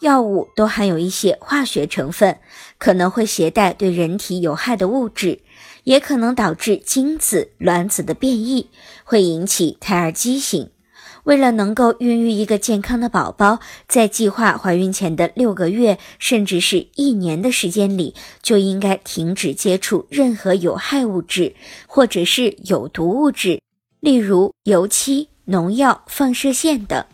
药物都含有一些化学成分，可能会携带对人体有害的物质，也可能导致精子、卵子的变异，会引起胎儿畸形。为了能够孕育一个健康的宝宝，在计划怀孕前的六个月甚至是一年的时间里，就应该停止接触任何有害物质或者是有毒物质，例如油漆、农药、放射线等。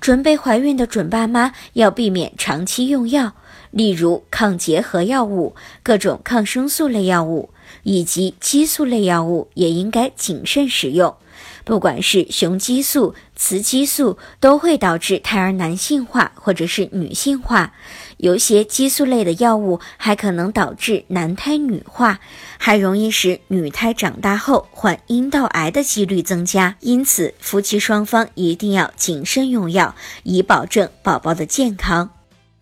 准备怀孕的准爸妈要避免长期用药，例如抗结核药物、各种抗生素类药物以及激素类药物，也应该谨慎使用。不管是雄激素、雌激素，都会导致胎儿男性化或者是女性化。有些激素类的药物还可能导致男胎女化，还容易使女胎长大后患阴道癌的几率增加。因此，夫妻双方一定要谨慎用药，以保证宝宝的健康。